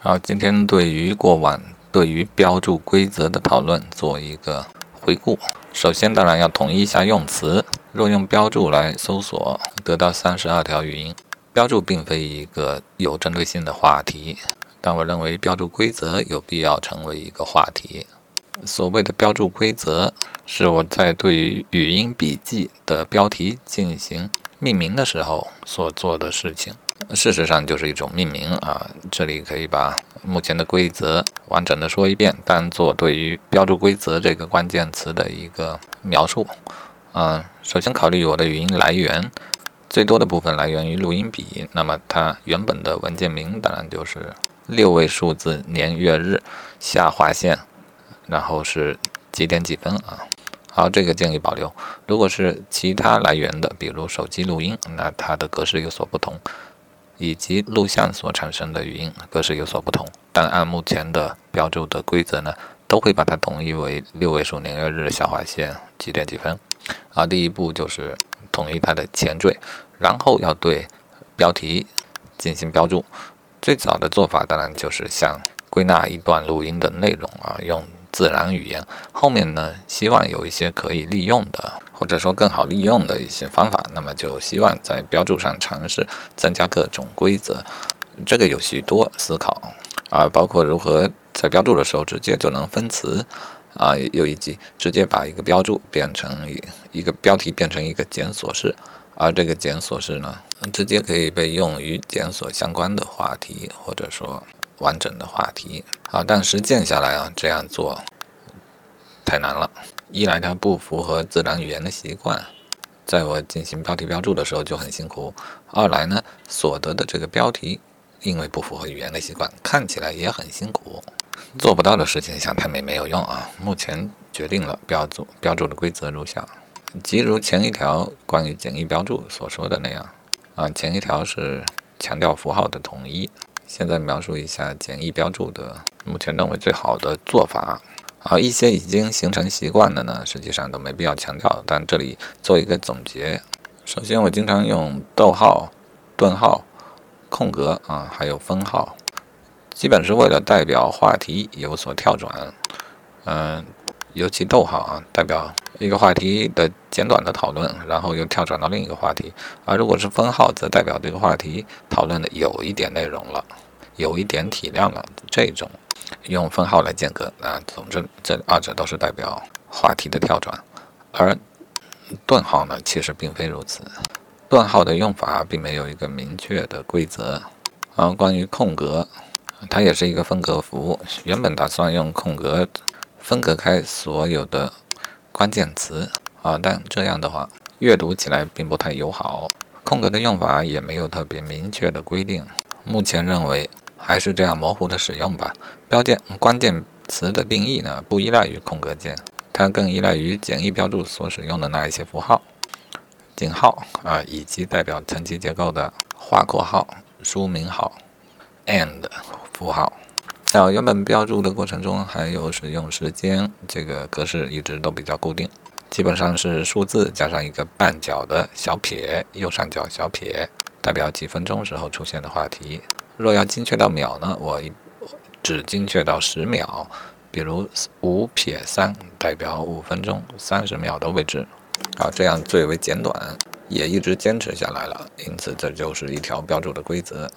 好，今天对于过往对于标注规则的讨论做一个回顾。首先，当然要统一一下用词。若用标注来搜索，得到三十二条语音。标注并非一个有针对性的话题，但我认为标注规则有必要成为一个话题。所谓的标注规则，是我在对于语音笔记的标题进行命名的时候所做的事情。事实上就是一种命名啊。这里可以把目前的规则完整的说一遍，当做对于标注规则这个关键词的一个描述。嗯，首先考虑我的语音来源，最多的部分来源于录音笔，那么它原本的文件名当然就是六位数字年月日下划线，然后是几点几分啊。好，这个建议保留。如果是其他来源的，比如手机录音，那它的格式有所不同。以及录像所产生的语音格式有所不同，但按目前的标注的规则呢，都会把它统一为六位数年月日下划线几点几分。啊，第一步就是统一它的前缀，然后要对标题进行标注。最早的做法当然就是像归纳一段录音的内容啊，用自然语言。后面呢，希望有一些可以利用的。或者说更好利用的一些方法，那么就希望在标注上尝试增加各种规则。这个有许多思考啊，包括如何在标注的时候直接就能分词啊，又以及直接把一个标注变成一个标题变成一个检索式，而这个检索式呢，直接可以被用于检索相关的话题，或者说完整的话题。好，但实践下来啊，这样做太难了。一来它不符合自然语言的习惯，在我进行标题标注的时候就很辛苦；二来呢，所得的这个标题因为不符合语言的习惯，看起来也很辛苦。做不到的事情想太美没有用啊！目前决定了标注标注的规则如下：即如前一条关于简易标注所说的那样啊，前一条是强调符号的统一，现在描述一下简易标注的目前认为最好的做法。好，一些已经形成习惯的呢，实际上都没必要强调。但这里做一个总结。首先，我经常用逗号、顿号、空格啊，还有分号，基本是为了代表话题有所跳转。嗯，尤其逗号啊，代表一个话题的简短的讨论，然后又跳转到另一个话题。而如果是分号，则代表这个话题讨论的有一点内容了，有一点体量了，这种。用分号来间隔啊，总之这二者都是代表话题的跳转，而顿号呢，其实并非如此。顿号的用法并没有一个明确的规则。啊，关于空格，它也是一个分隔符。原本打算用空格分隔开所有的关键词啊，但这样的话阅读起来并不太友好。空格的用法也没有特别明确的规定。目前认为。还是这样模糊的使用吧。标键关键词的定义呢，不依赖于空格键，它更依赖于简易标注所使用的那一些符号、井号啊，以及代表层级结构的划括号、书名号、and 符号。在原本标注的过程中，还有使用时间这个格式一直都比较固定，基本上是数字加上一个半角的小撇，右上角小撇，代表几分钟时候出现的话题。若要精确到秒呢，我只精确到十秒，比如五撇三代表五分钟三十秒的位置，啊，这样最为简短，也一直坚持下来了。因此，这就是一条标注的规则。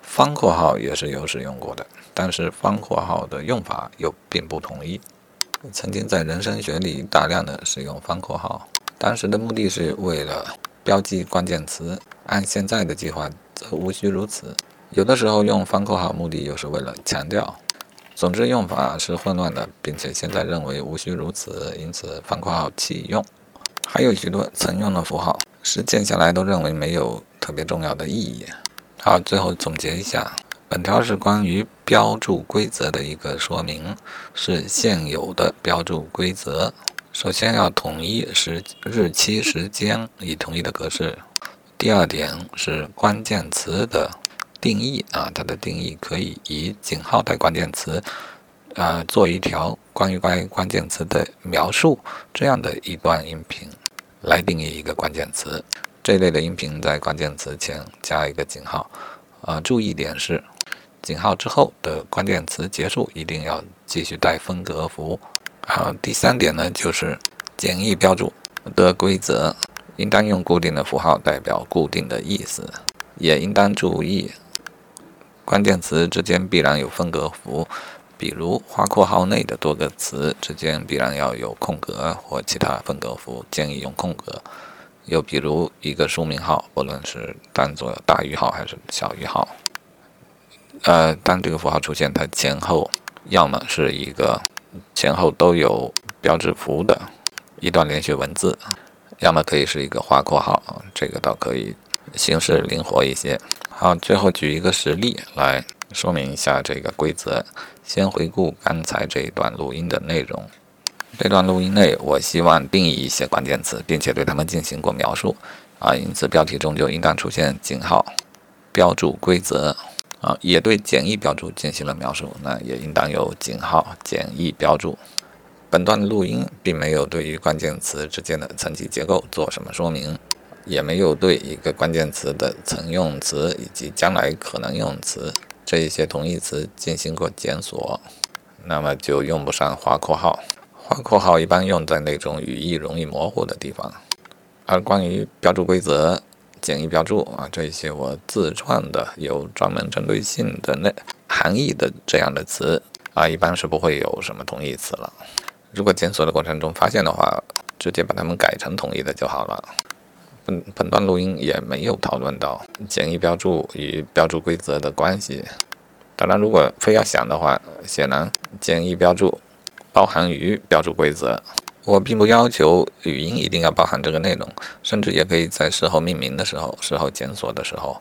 方括号也是有使用过的，但是方括号的用法又并不统一。曾经在人生学里大量的使用方括号，当时的目的是为了标记关键词，按现在的计划则无需如此。有的时候用方括号，目的又是为了强调。总之用法是混乱的，并且现在认为无需如此，因此方括号弃用。还有许多曾用的符号，实践下来都认为没有特别重要的意义。好，最后总结一下，本条是关于标注规则的一个说明，是现有的标注规则。首先要统一时日期、时间以统一的格式。第二点是关键词的。定义啊，它的定义可以以井号带关键词，啊，做一条关于关于关键词的描述这样的一段音频来定义一个关键词。这类的音频在关键词前加一个井号。啊，注意点是，井号之后的关键词结束一定要继续带分隔符。啊，第三点呢，就是简易标注的规则，应当用固定的符号代表固定的意思，也应当注意关键词之间必然有分隔符。比如花括号内的多个词之间必然要有空格或其他分隔符，建议用空格。又比如一个书名号，不论是当做大于号还是小于号，呃，当这个符号出现，它前后要么是一个前后都有标志符的一段连续文字，要么可以是一个花括号，这个倒可以形式灵活一些。好，最后举一个实例来说明一下这个规则。先回顾刚才这一段录音的内容。这段录音内，我希望定义一些关键词，并且对它们进行过描述。啊，因此标题中就应当出现井号标注规则。啊，也对简易标注进行了描述，那也应当有井号简易标注。本段录音并没有对于关键词之间的层级结构做什么说明，也没有对一个关键词的曾用词以及将来可能用词。这一些同义词进行过检索，那么就用不上划括号。划括号一般用在那种语义容易模糊的地方。而关于标注规则、简易标注啊，这一些我自创的有专门针对性的那含义的这样的词啊，一般是不会有什么同义词了。如果检索的过程中发现的话，直接把它们改成同义的就好了。本本段录音也没有讨论到简易标注与标注规则的关系。当然，如果非要想的话，显然简易标注包含于标注规则。我并不要求语音一定要包含这个内容，甚至也可以在事后命名的时候、事后检索的时候、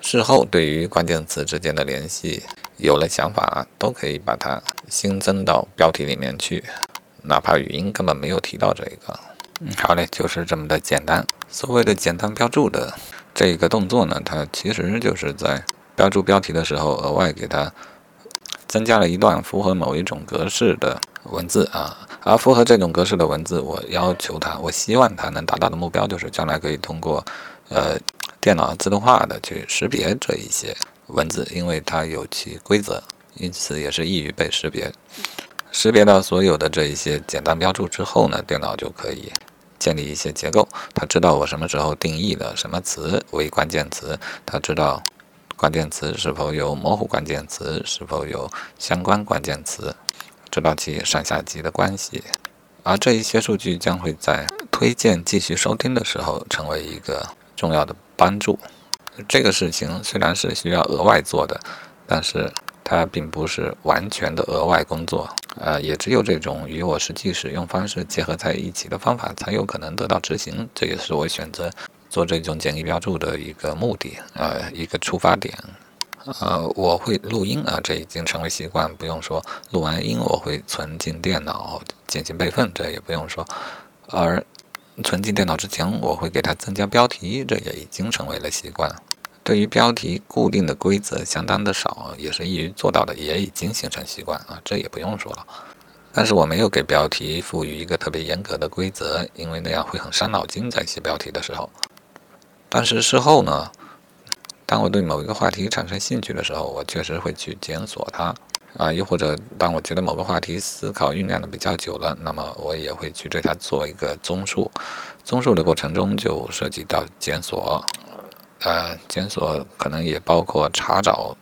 事后对于关键词之间的联系有了想法，都可以把它新增到标题里面去，哪怕语音根本没有提到这个。嗯，好嘞，就是这么的简单。所谓的简单标注的这个动作呢，它其实就是在标注标题的时候，额外给它增加了一段符合某一种格式的文字啊。而符合这种格式的文字，我要求它，我希望它能达到的目标就是将来可以通过呃电脑自动化的去识别这一些文字，因为它有其规则，因此也是易于被识别。识别到所有的这一些简单标注之后呢，电脑就可以。建立一些结构，他知道我什么时候定义了什么词为关键词，他知道关键词是否有模糊关键词，是否有相关关键词，知道其上下级的关系，而这一些数据将会在推荐继续收听的时候成为一个重要的帮助。这个事情虽然是需要额外做的，但是。它并不是完全的额外工作，呃，也只有这种与我实际使用方式结合在一起的方法，才有可能得到执行。这也是我选择做这种简易标注的一个目的，呃，一个出发点。呃，我会录音啊，这已经成为习惯，不用说。录完音我会存进电脑进行备份，这也不用说。而存进电脑之前，我会给它增加标题，这也已经成为了习惯。对于标题固定的规则相当的少，也是易于做到的，也已经形成习惯啊，这也不用说了。但是我没有给标题赋予一个特别严格的规则，因为那样会很伤脑筋，在写标题的时候。但是事后呢，当我对某一个话题产生兴趣的时候，我确实会去检索它啊，又或者当我觉得某个话题思考酝酿的比较久了，那么我也会去对它做一个综述。综述的过程中就涉及到检索。呃，检索可能也包括查找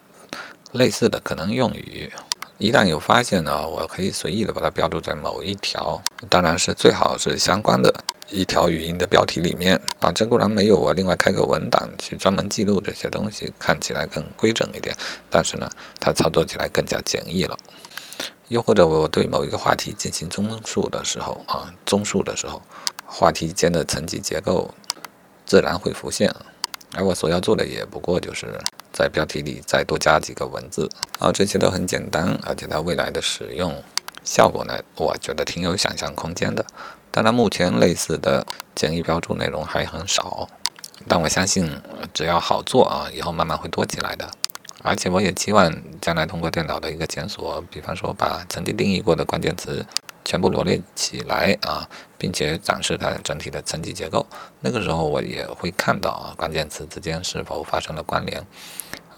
类似的可能用语。一旦有发现呢，我可以随意的把它标注在某一条，当然是最好是相关的一条语音的标题里面啊。这固然没有我另外开个文档去专门记录这些东西，看起来更规整一点，但是呢，它操作起来更加简易了。又或者我对某一个话题进行综述的时候啊，综述的时候，话题间的层级结构自然会浮现。而我所要做的也不过就是在标题里再多加几个文字，啊，这些都很简单，而且它未来的使用效果呢，我觉得挺有想象空间的。当然，目前类似的简易标注内容还很少，但我相信只要好做啊，以后慢慢会多起来的。而且我也期望将来通过电脑的一个检索，比方说把曾经定义过的关键词。全部罗列起来啊，并且展示它整体的层级结构。那个时候我也会看到啊，关键词之间是否发生了关联，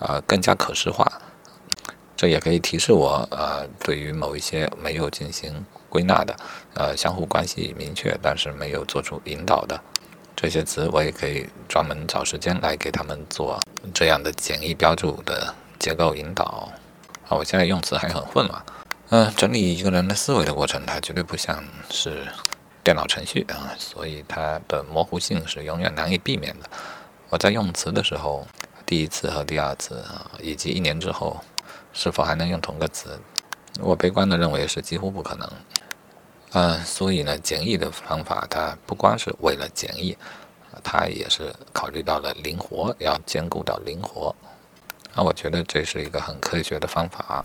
呃，更加可视化，这也可以提示我，呃，对于某一些没有进行归纳的，呃，相互关系明确但是没有做出引导的这些词，我也可以专门找时间来给他们做这样的简易标注的结构引导。啊，我现在用词还很混乱。嗯，整理一个人的思维的过程，它绝对不像是电脑程序啊，所以它的模糊性是永远难以避免的。我在用词的时候，第一次和第二次啊，以及一年之后，是否还能用同个词，我悲观的认为是几乎不可能。嗯，所以呢，简易的方法它不光是为了简易，它也是考虑到了灵活，要兼顾到灵活。那我觉得这是一个很科学的方法。